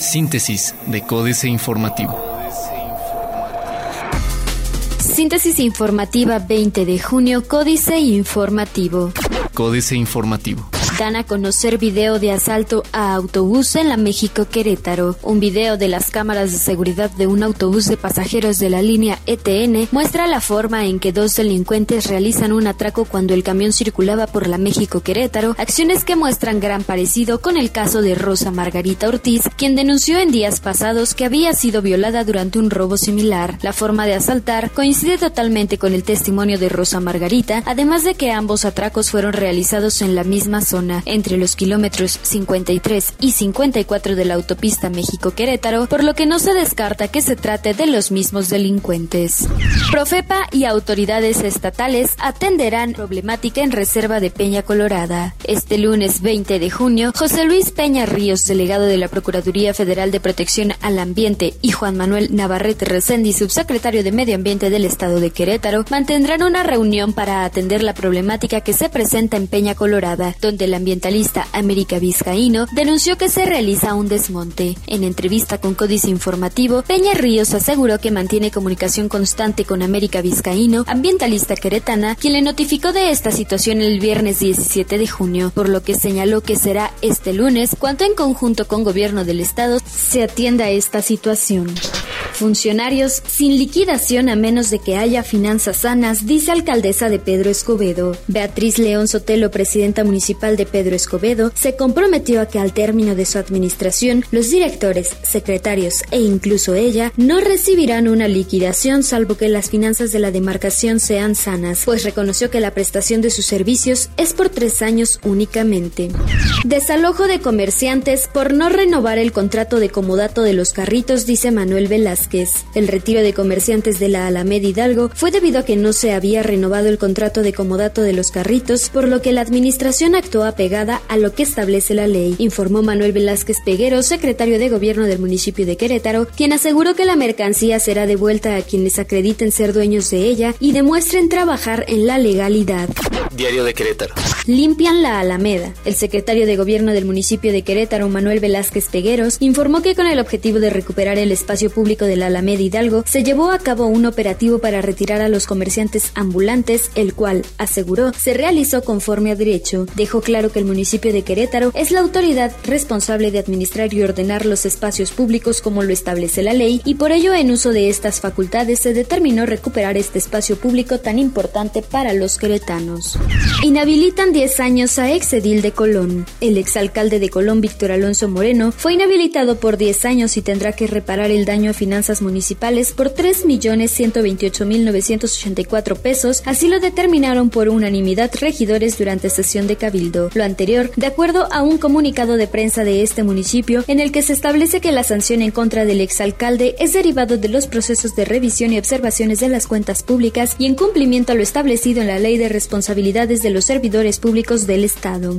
Síntesis de Códice Informativo. Síntesis informativa 20 de junio, Códice Informativo. Códice Informativo dan a conocer video de asalto a autobús en la México Querétaro. Un video de las cámaras de seguridad de un autobús de pasajeros de la línea ETN muestra la forma en que dos delincuentes realizan un atraco cuando el camión circulaba por la México Querétaro, acciones que muestran gran parecido con el caso de Rosa Margarita Ortiz, quien denunció en días pasados que había sido violada durante un robo similar. La forma de asaltar coincide totalmente con el testimonio de Rosa Margarita, además de que ambos atracos fueron realizados en la misma zona entre los kilómetros 53 y 54 de la autopista México-Querétaro, por lo que no se descarta que se trate de los mismos delincuentes. Profepa y autoridades estatales atenderán problemática en reserva de Peña Colorada. Este lunes 20 de junio, José Luis Peña Ríos, delegado de la Procuraduría Federal de Protección al Ambiente, y Juan Manuel Navarrete Resendi, subsecretario de Medio Ambiente del Estado de Querétaro, mantendrán una reunión para atender la problemática que se presenta en Peña Colorada, donde la ambientalista América Vizcaíno denunció que se realiza un desmonte. En entrevista con Códice Informativo, Peña Ríos aseguró que mantiene comunicación constante con América Vizcaíno, ambientalista queretana, quien le notificó de esta situación el viernes 17 de junio, por lo que señaló que será este lunes cuando en conjunto con gobierno del estado se atienda esta situación. Funcionarios sin liquidación a menos de que haya finanzas sanas, dice alcaldesa de Pedro Escobedo. Beatriz León Sotelo, presidenta municipal de Pedro Escobedo, se comprometió a que al término de su administración, los directores, secretarios e incluso ella no recibirán una liquidación salvo que las finanzas de la demarcación sean sanas, pues reconoció que la prestación de sus servicios es por tres años únicamente. Desalojo de comerciantes por no renovar el contrato de comodato de los carritos, dice Manuel Velázquez. El retiro de comerciantes de la Alameda Hidalgo fue debido a que no se había renovado el contrato de comodato de los carritos, por lo que la administración actuó apegada a lo que establece la ley, informó Manuel Velázquez Peguero, secretario de gobierno del municipio de Querétaro, quien aseguró que la mercancía será devuelta a quienes acrediten ser dueños de ella y demuestren trabajar en la legalidad. Diario de Querétaro. Limpian la Alameda. El secretario de gobierno del municipio de Querétaro, Manuel Velázquez Pegueros, informó que con el objetivo de recuperar el espacio público de la Alameda Hidalgo, se llevó a cabo un operativo para retirar a los comerciantes ambulantes, el cual, aseguró, se realizó conforme a derecho. Dejó claro que el municipio de Querétaro es la autoridad responsable de administrar y ordenar los espacios públicos como lo establece la ley y por ello en uso de estas facultades se determinó recuperar este espacio público tan importante para los queretanos. Inhabilitan 10 años a exedil de Colón. El exalcalde de Colón, Víctor Alonso Moreno, fue inhabilitado por 10 años y tendrá que reparar el daño a finanzas municipales por 3.128.984 pesos, así lo determinaron por unanimidad regidores durante sesión de cabildo. Lo anterior, de acuerdo a un comunicado de prensa de este municipio, en el que se establece que la sanción en contra del exalcalde es derivado de los procesos de revisión y observaciones de las cuentas públicas y en cumplimiento a lo establecido en la Ley de Responsabilidades de los Servidores Públicos del Estado.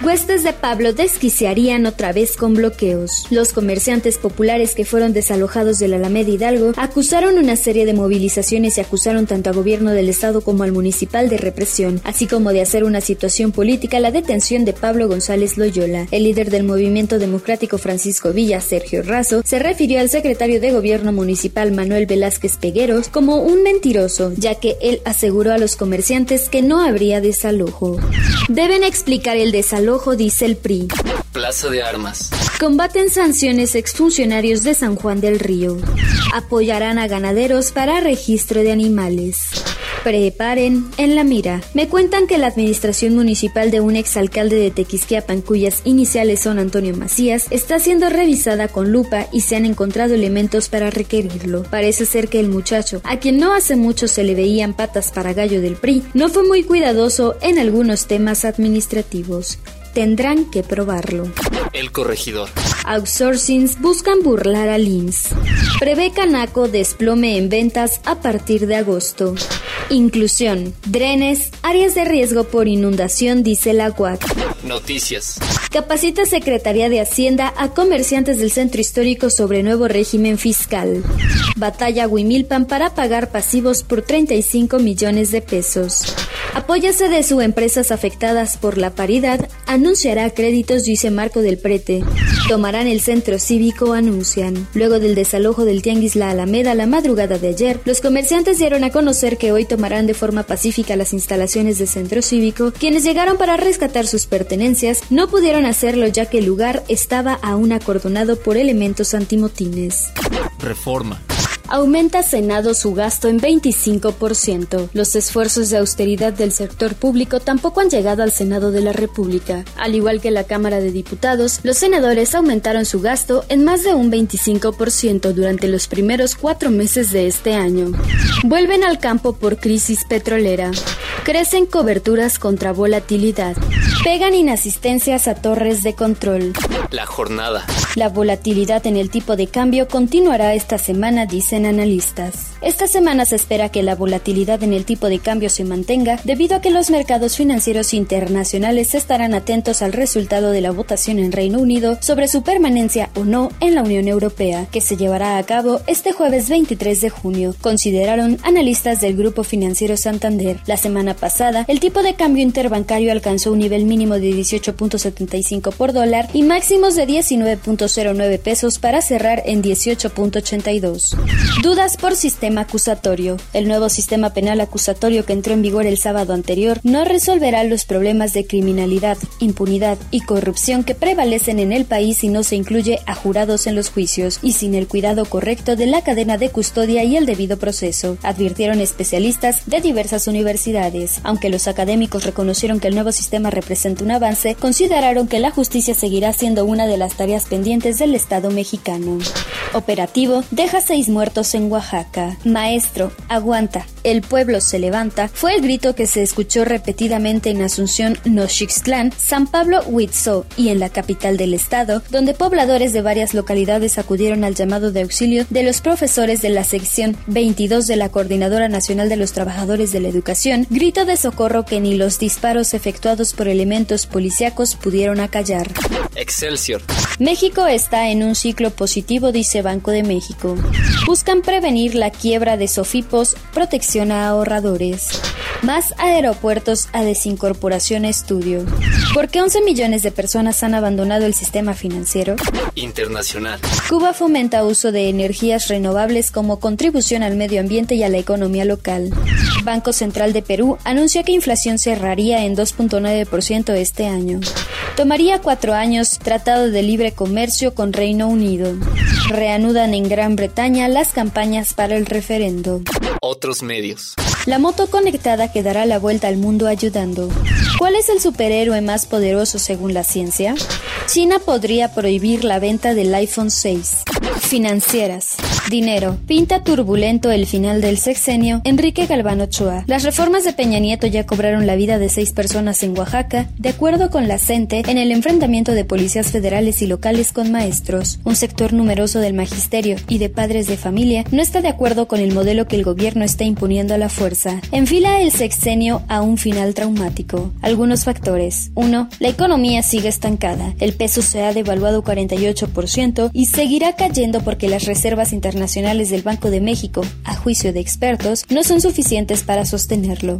Huestes de Pablo desquiciarían otra vez con bloqueos. Los comerciantes populares que fueron desalojados de la Alameda Hidalgo acusaron una serie de movilizaciones y acusaron tanto al gobierno del estado como al municipal de represión, así como de hacer una situación política la detención de Pablo González Loyola. El líder del movimiento democrático Francisco Villa, Sergio Razo, se refirió al secretario de gobierno municipal Manuel Velázquez Pegueros como un mentiroso, ya que él aseguró a los comerciantes que no habría desalojo. Deben explicar el desalojo, dice el PRI. Plaza de Armas. Combaten sanciones exfuncionarios de San Juan del Río. Apoyarán a ganaderos para registro de animales. Preparen en la mira. Me cuentan que la administración municipal de un exalcalde de Tequisquiapan, cuyas iniciales son Antonio Macías, está siendo revisada con lupa y se han encontrado elementos para requerirlo. Parece ser que el muchacho, a quien no hace mucho se le veían patas para gallo del PRI, no fue muy cuidadoso en algunos temas administrativos tendrán que probarlo. El corregidor. Outsourcings buscan burlar a Lins. Prevé Canaco desplome en ventas a partir de agosto. Inclusión. Drenes. Áreas de riesgo por inundación, dice la UAC. Noticias. Capacita Secretaría de Hacienda a comerciantes del centro histórico sobre nuevo régimen fiscal. Batalla Huimilpan para pagar pasivos por 35 millones de pesos. Apóyase de sus empresas afectadas por la paridad anunciará créditos, dice Marco del Prete. Tomarán el centro cívico, anuncian. Luego del desalojo del Tianguis La Alameda la madrugada de ayer, los comerciantes dieron a conocer que hoy tomarán de forma pacífica las instalaciones del centro cívico. Quienes llegaron para rescatar sus pertenencias no pudieron hacerlo ya que el lugar estaba aún acordonado por elementos antimotines. Reforma. Aumenta Senado su gasto en 25%. Los esfuerzos de austeridad del sector público tampoco han llegado al Senado de la República. Al igual que la Cámara de Diputados, los senadores aumentaron su gasto en más de un 25% durante los primeros cuatro meses de este año. Vuelven al campo por crisis petrolera. Crecen coberturas contra volatilidad. Pegan inasistencias a torres de control. La jornada. La volatilidad en el tipo de cambio continuará esta semana, dicen analistas. Esta semana se espera que la volatilidad en el tipo de cambio se mantenga debido a que los mercados financieros internacionales estarán atentos al resultado de la votación en Reino Unido sobre su permanencia o no en la Unión Europea, que se llevará a cabo este jueves 23 de junio, consideraron analistas del Grupo Financiero Santander. La semana pasada, el tipo de cambio interbancario alcanzó un nivel mínimo de 18.75 por dólar y máximos de 19.09 pesos para cerrar en 18.82. Dudas por sistema acusatorio. El nuevo sistema penal acusatorio que entró en vigor el sábado anterior no resolverá los problemas de criminalidad, impunidad y corrupción que prevalecen en el país si no se incluye a jurados en los juicios y sin el cuidado correcto de la cadena de custodia y el debido proceso, advirtieron especialistas de diversas universidades. Aunque los académicos reconocieron que el nuevo sistema representa un avance, consideraron que la justicia seguirá siendo una de las tareas pendientes del Estado mexicano. Operativo deja seis muertos en Oaxaca. Maestro, aguanta, el pueblo se levanta, fue el grito que se escuchó repetidamente en Asunción, Nochixtlán, San Pablo, Huitzó y en la capital del estado, donde pobladores de varias localidades acudieron al llamado de auxilio de los profesores de la sección 22 de la Coordinadora Nacional de los Trabajadores de la Educación, grito de socorro que ni los disparos efectuados por elementos policíacos pudieron acallar. Excelsior. México está en un ciclo positivo, dice Banco de México. Buscan prevenir la quiebra de Sofipos, protección a ahorradores. Más aeropuertos a desincorporación estudio. ¿Por qué 11 millones de personas han abandonado el sistema financiero? Internacional. Cuba fomenta uso de energías renovables como contribución al medio ambiente y a la economía local. Banco Central de Perú anuncia que inflación cerraría en 2.9% este año. Tomaría cuatro años Tratado de Libre Comercio con Reino Unido. Reanudan en Gran Bretaña las campañas para el referendo. Otros medios. La moto conectada que dará la vuelta al mundo ayudando. ¿Cuál es el superhéroe más poderoso según la ciencia? China podría prohibir la venta del iPhone 6. Financieras. Dinero. Pinta turbulento el final del sexenio. Enrique Galván Ochoa. Las reformas de Peña Nieto ya cobraron la vida de seis personas en Oaxaca, de acuerdo con la CENTE, en el enfrentamiento de policías federales y locales con maestros. Un sector numeroso del magisterio y de padres de familia no está de acuerdo con el modelo que el gobierno está imponiendo a la fuerza. Enfila el sexenio a un final traumático. Algunos factores. 1. La economía sigue estancada. El peso se ha devaluado 48% y seguirá cayendo porque las reservas internacionales del Banco de México, a juicio de expertos, no son suficientes para sostenerlo.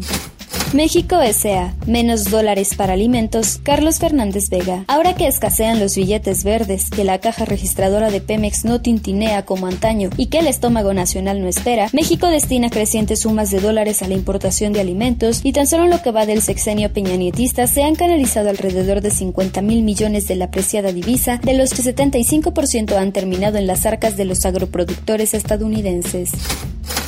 México S.A. Menos dólares para alimentos. Carlos Fernández Vega. Ahora que escasean los billetes verdes, que la caja registradora de Pemex no tintinea como antaño y que el estómago nacional no espera, México destina crecientes sumas de dólares a la importación de alimentos y tan solo en lo que va del sexenio peñanietista se han canalizado alrededor de 50 mil millones de la apreciada divisa, de los que 75% han terminado en las arcas de los agroproductores estadounidenses.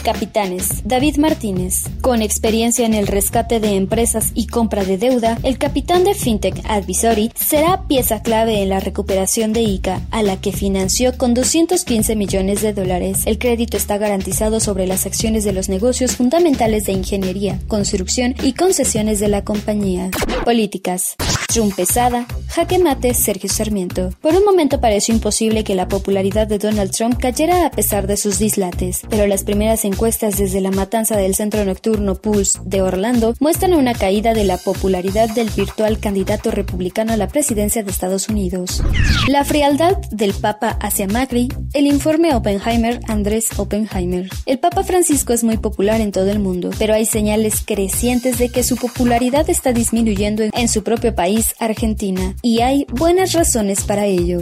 Capitanes. David Martínez. Con experiencia en el rescate de empresas y compra de deuda, el capitán de FinTech Advisory será pieza clave en la recuperación de ICA, a la que financió con 215 millones de dólares. El crédito está garantizado sobre las acciones de los negocios fundamentales de ingeniería, construcción y concesiones de la compañía. Políticas. Trump pesada, jaque mate Sergio Sarmiento. Por un momento pareció imposible que la popularidad de Donald Trump cayera a pesar de sus dislates, pero las primeras encuestas desde la matanza del centro nocturno Pulse de Orlando muestran una caída de la popularidad del virtual candidato republicano a la presidencia de Estados Unidos. La frialdad del Papa hacia Macri, el informe Oppenheimer Andrés Oppenheimer. El Papa Francisco es muy popular en todo el mundo, pero hay señales crecientes de que su popularidad está disminuyendo en su propio país, Argentina, y hay buenas razones para ello.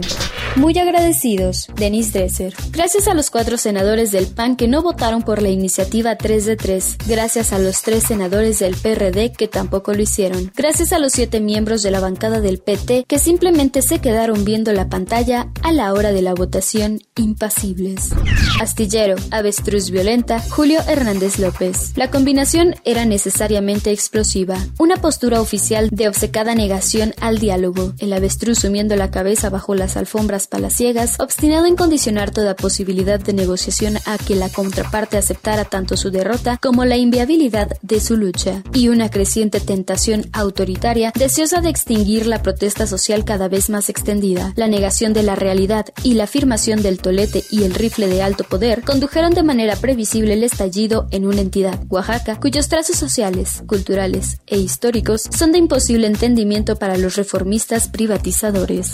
Muy agradecidos, Denis Dresser. Gracias a los cuatro senadores del PAN que no votaron por la iniciativa 3 de 3. Gracias a los tres senadores del PRD que tampoco lo hicieron. Gracias a los siete miembros de la bancada del PT que simplemente se quedaron viendo la pantalla a la hora de la votación impasibles. Astillero, avestruz violenta, Julio Hernández López. La combinación era necesariamente explosiva. Una postura oficial de obcecada negación al diálogo. El avestruz sumiendo la cabeza bajo las alfombras palaciegas, obstinado en condicionar toda posibilidad de negociación a que la contraparte aceptara tanto su derrota como la inviabilidad de su lucha, y una creciente tentación autoritaria deseosa de extinguir la protesta social cada vez más extendida, la negación de la realidad y la afirmación del tolete y el rifle de alto poder condujeron de manera previsible el estallido en una entidad, Oaxaca, cuyos trazos sociales, culturales e históricos son de imposible entendimiento para los reformistas privatizadores.